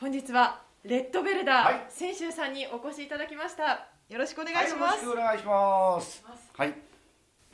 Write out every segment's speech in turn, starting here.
本日はレッドベルダー、はいさんにお越しいただきましたよろしくお願いしまはい、す、よろしくお願いします。はい。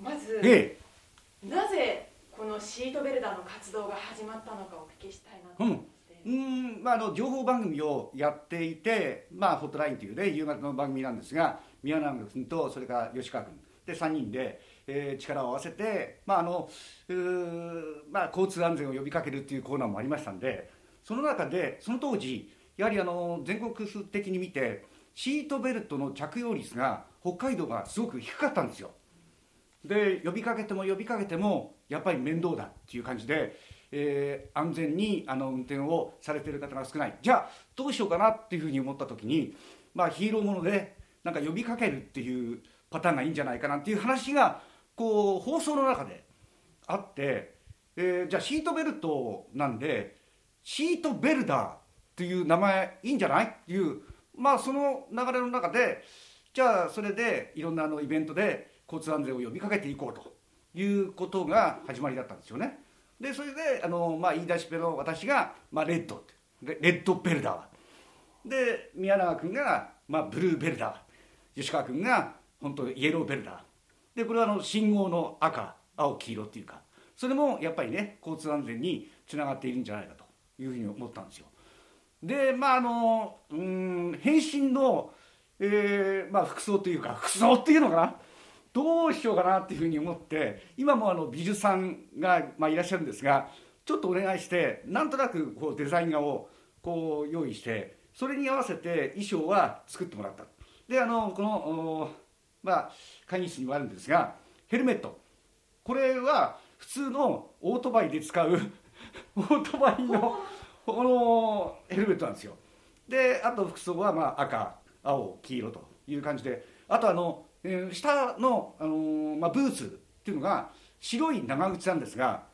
まずで、なぜこのシートベルダーの活動が始まったのかお聞きしたいなと思いまして、うーん、まあ、あの情報番組をやっていて、まあ、ホットラインというね、夕方の番組なんですが、宮永君と、それから吉川君。で3人で、えー力を合わせて、まああのうーまあ、交通安全を呼びかけるっていうコーナーもありましたんでその中でその当時やはりあの全国的に見てシートベルトの着用率が北海道がすごく低かったんですよ。で呼びかけても呼びかけてもやっぱり面倒だっていう感じで、えー安全にあの運転をされてる方が少ない。じゃあどうしようかなっていうふうに思った時に、まあ、ヒーローものでなんか呼びかけるっていうパターンがいいんじゃないかなっていう話がこう放送の中であって、えーじゃあシートベルトなんでシートベルダーっていう名前いいんじゃない？っていうまあその流れの中でじゃあそれでいろんなあのイベントで交通安全を呼びかけていこうということが始まりだったんですよね。でそれであの、まあ、言い出しっぺの私が、まあ、レッドレレッドベルダー。で宮永君が、まあ、ブルーベルダー。吉川君が本当イエローベルダー。でこれはあの信号の赤青黄色っていうか。それもやっぱりね交通安全につながっているんじゃないかと。いうふうに思ったんですよ。でまああのうん変身の、えーまあ、服装というか服装っていうのかな？どうしようかなっていうふうに思って今もあの美術さんが、まあ、いらっしゃるんですがちょっとお願いしてなんとなくこうデザイン画をこう用意してそれに合わせて衣装は作ってもらった。であのこのおまあ会議室にもあるんですがヘルメット。これは普通のオートバイで使う オートバイのこのヘルメットなんですよ。であと服装はまあ赤青黄色という感じであとあの、えー下の、あのーまあ、ブーツっていうのが白い長靴なんですが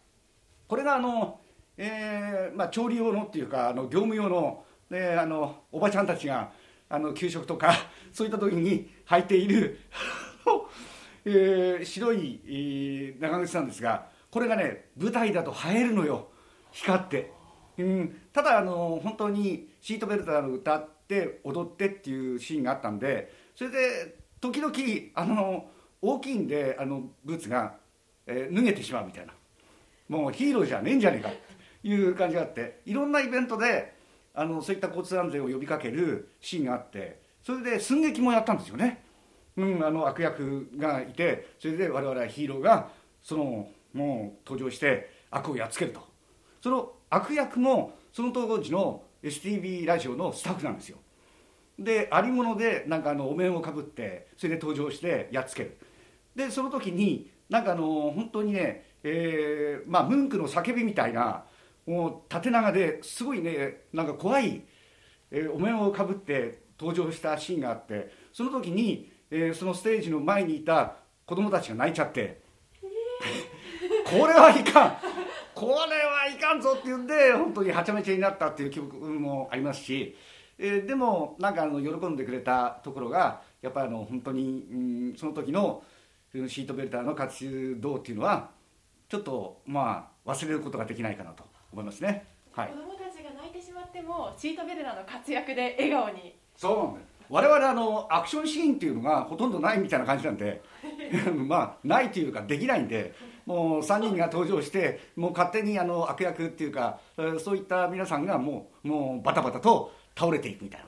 これがあの、えーまあ、調理用のっていうかあの業務用の,、ね、あのおばちゃんたちがあの給食とか そういった時に履いている、えー白い、えー長靴なんですがこれがね舞台だと映えるのよ。光って、うん、ただあの本当にシートベルトの歌って踊ってっていうシーンがあったんでそれで時々あの大きいんであのブーツが、えー脱げてしまうみたいな。もうヒーローじゃねえんじゃねえかっていう感じがあっていろんなイベントであのそういった交通安全を呼びかけるシーンがあってそれで寸劇もやったんですよね、うん、あの悪役がいてそれで我々はヒーローがそのもう登場して悪をやっつけると。その悪役もその当時の STB ラジオのスタッフなんですよ。でありものでなんかあのお面をかぶってそれで登場してやっつける。でその時になんかあの本当にね、えーまあ、ムンクの叫びみたいなもう縦長ですごいねなんか怖い、えーお面をかぶって登場したシーンがあってその時に、えーそのステージの前にいた子供たちが泣いちゃって。これはいかんこれはいかんぞって言うんで本当にはちゃめちゃになったっていう記憶もありますし、えーでもなんかあの喜んでくれたところがやっぱりあの本当に、うん、その時のうんシートベルターの活動っていうのはちょっとまあ忘れることができないかなと思いますね。はい。子供たちが泣いてしまってもシートベルダーの活躍で笑顔に。そうなんだよ我々あのアクションシーンっていうのがほとんどないみたいな感じなんで まあないというかできないんでもう3人が登場してもう勝手にあの悪役っていうかえーそういった皆さんがもうもうバタバタと倒れていくみたい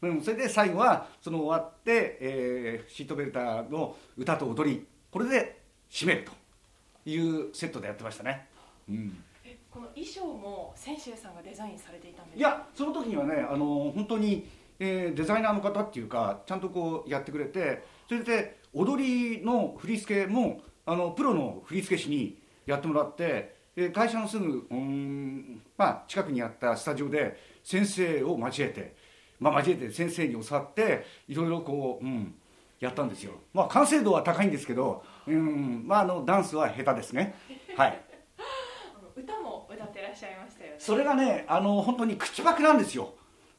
な、うん、それで最後はその終わって、えーシートベルターの歌と踊りこれで締めるというセットでやってましたね。うん。えこの衣装も泉州さんがデザインされていたんですいやその時にはねあの本当に、えーデザイナーの方っていうかちゃんとこうやってくれてそれで踊りの振り付けもあのプロの振付師にやってもらってで会社のすぐうーん、まあ、近くにあったスタジオで先生を交えて、まあ、交えて先生に教わっていろいろこう、うん、やったんですよ、まあ、完成度は高いんですけど、うんまあ、あのダンスは下手ですね。はい。歌も歌ってらっしゃいましたよね。それがねあの本当に口パクなんですよ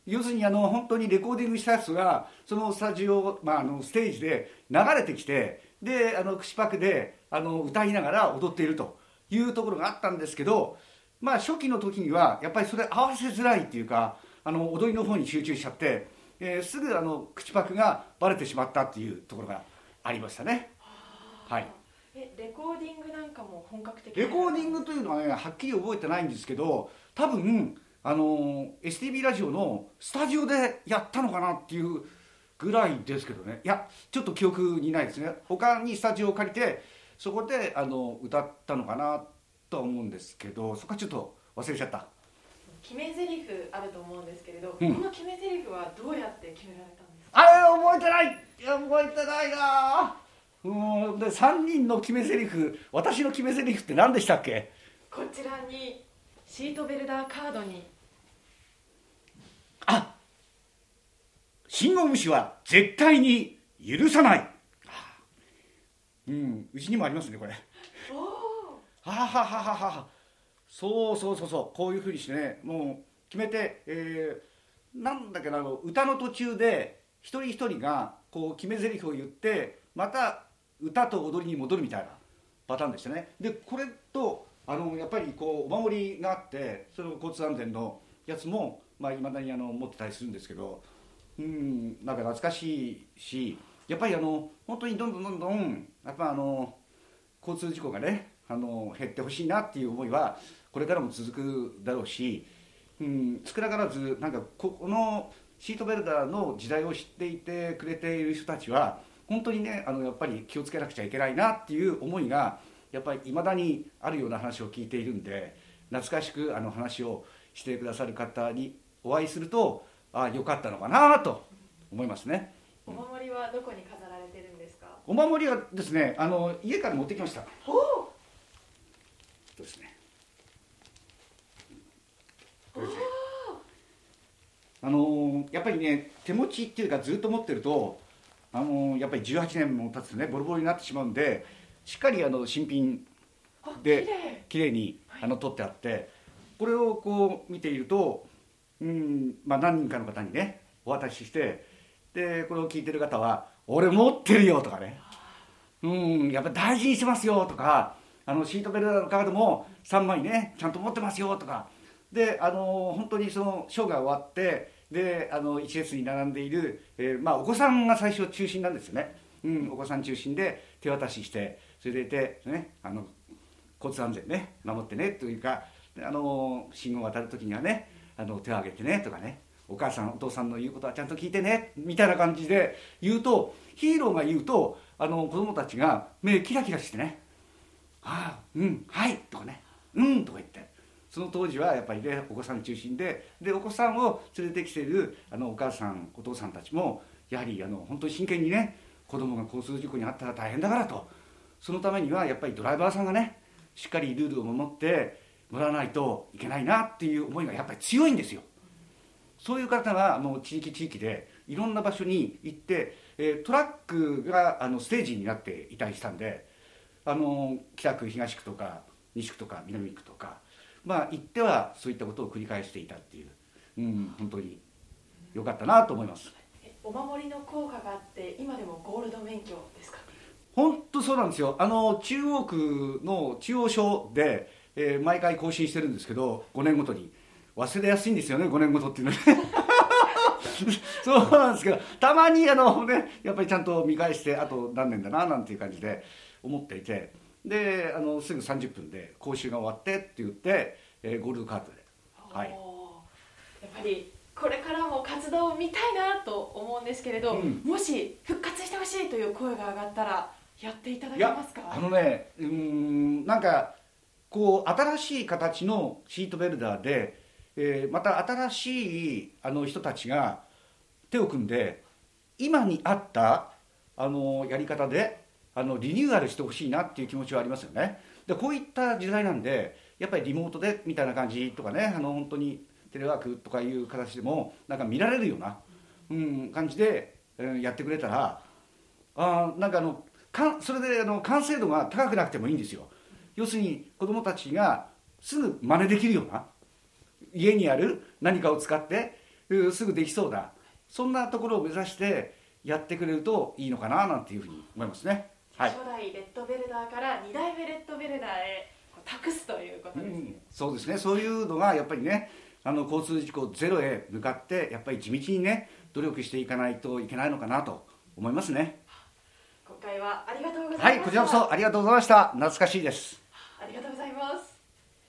要するにあの本当にレコーディングしたやつがそのスタジオ、まあ、あのステージで流れてきてであの口パクであの歌いながら踊っているというところがあったんですけど、まあ、初期の時にはやっぱりそれ合わせづらいっていうかあの踊りの方に集中しちゃって、えー、すぐあの口パクがバレてしまったっていうところがありましたね。はい。えレコーディングなんかも本格的レコーディングというのはねはっきり覚えてないんですけど多分あの STB ラジオのスタジオでやったのかなっていうぐらいですけどね。いやちょっと記憶にないですね。他にスタジオを借りてそこであの歌ったのかなとは思うんですけどそこはちょっと忘れちゃった。決め台詞あると思うんですけれど、うん、この決め台詞はどうやって決められたんですか？あれ覚えてない！いや覚えてないなうんで3人の決め台詞私の決め台詞って何でしたっけ？こちらにシートベルダーカードに信号無視は絶対に許さない。うんうちにもありますねこれ。ははははは。そうそうそうそう。こういうふうにしてねもう決めて、えー、なんだけど歌の途中で一人一人がこう決め台詞を言ってまた歌と踊りに戻るみたいなパターンでしたね。でこれとあのやっぱりこうお守りがあってその交通安全のやつもまあ、未だにあの持ってたりするんですけどうんなんか懐かしいしやっぱりあの本当にどんどんどんどんやっぱあの交通事故がねあの減ってほしいなっていう思いはこれからも続くだろうし、うん、少なからずなんかこのシートベルダーの時代を知っていてくれている人たちは本当にねあのやっぱり気をつけなくちゃいけないなっていう思いがやっぱりいまだにあるような話を聞いているんで懐かしくあの話をしてくださる方にお会いするとああよかったのかなと思いますね。お守りはどこに飾られてるんですか？お守りはですねあの家から持ってきました。おお。ですね。あのやっぱりね手持ちっていうかずっと持ってるとあのやっぱり18年も経つとねボロボロになってしまうんでしっかりあの新品で綺麗。にあの取ってあってこれをこう見ているとうんまあ、何人かの方にねお渡ししてでこれを聞いてる方は「俺持ってるよ」とかね「うんやっぱ大事にしてますよ」とかあのシートベルトのカードも3枚ねちゃんと持ってますよとか。であの本当にそのショーが終わってであの一列に並んでいる、えー、まあ、お子さんが最初中心なんですよね、うん、お子さん中心で手渡ししてそれでいて、ね、あの交通安全ね守ってねというかあの信号を渡る時にはねあの手を挙げてねとかね。お母さんお父さんの言うことはちゃんと聞いてね。みたいな感じで言うとヒーローが言うとあの子供たちが目キラキラしてね「ああうんはい」とかね「うん」とか言って。その当時はやっぱりねお子さん中心で。でお子さんを連れてきてるあのお母さんお父さんたちもやはりあの本当に真剣にね子供が交通事故に遭ったら大変だからと。そのためにはやっぱりドライバーさんがねしっかりルールを守ってもらわないといけないなっていう思いがやっぱり強いんですよ。そういう方がもう地域地域でいろんな場所に行って、えトラックがあのステージになっていたりしたんであの北区東区とか西区とか南区とかまあ行ってはそういったことを繰り返していたっていう、うん、本当に良かったなと思います。お守りの効果があって今でもゴールド免許ですか？本当そうなんですよ。あの中央区の中央署でえー、毎回更新してるんですけど5年ごとに。忘れやすいんですよね5年ごとっていうのは そうなんですけどたまにあの、ね、やっぱりちゃんと見返してあと何年だななんていう感じで思っていて。であのすぐ30分で講習が終わってって言って、えー、ゴールドカードで、はい、やっぱりこれからも活動を見たいなと思うんですけれど、うん、もし復活してほしいという声が上がったらやっていただけますか？あのねうんなんかこう新しい形のシートベルダーで、えー、また新しいあの人たちが手を組んで今に合ったあのやり方であのリニューアルしてほしいなっていう気持ちはありますよね。でこういった時代なんでやっぱりリモートでみたいな感じとかねあの本当にテレワークとかいう形でもなんか見られるような、うん、感じで、えー、やってくれたらあなんかあのかそれであの完成度が高くなくてもいいんですよ。要するに子どもたちがすぐ真似できるような家にある何かを使ってすぐできそうだ。そんなところを目指してやってくれるといいのかななんていうふうに思いますね、はい、初代レッドベルダーから2代目レッドベルダーへ託すということですね、うん、そうですね。そういうのがやっぱりねあの交通事故ゼロへ向かってやっぱり地道にね努力していかないといけないのかなと思いますね。今回はありがとうございました。はいこちらこそありがとうございました。懐かしいですありがとうございます。